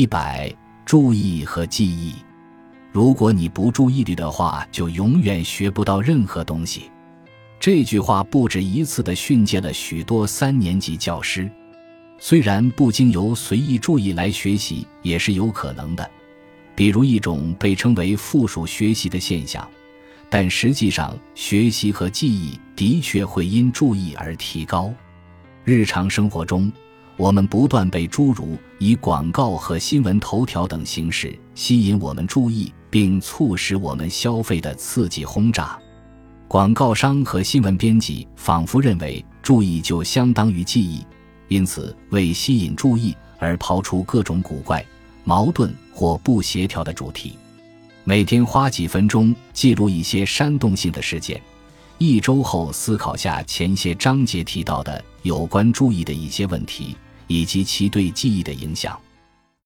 一百，注意和记忆。如果你不注意力的话，就永远学不到任何东西。这句话不止一次地训诫了许多三年级教师。虽然不经由随意注意来学习也是有可能的，比如一种被称为附属学习的现象，但实际上学习和记忆的确会因注意而提高。日常生活中，我们不断被诸如以广告和新闻头条等形式吸引我们注意。并促使我们消费的刺激轰炸，广告商和新闻编辑仿佛认为注意就相当于记忆，因此为吸引注意而抛出各种古怪、矛盾或不协调的主题。每天花几分钟记录一些煽动性的事件，一周后思考下前些章节提到的有关注意的一些问题以及其对记忆的影响。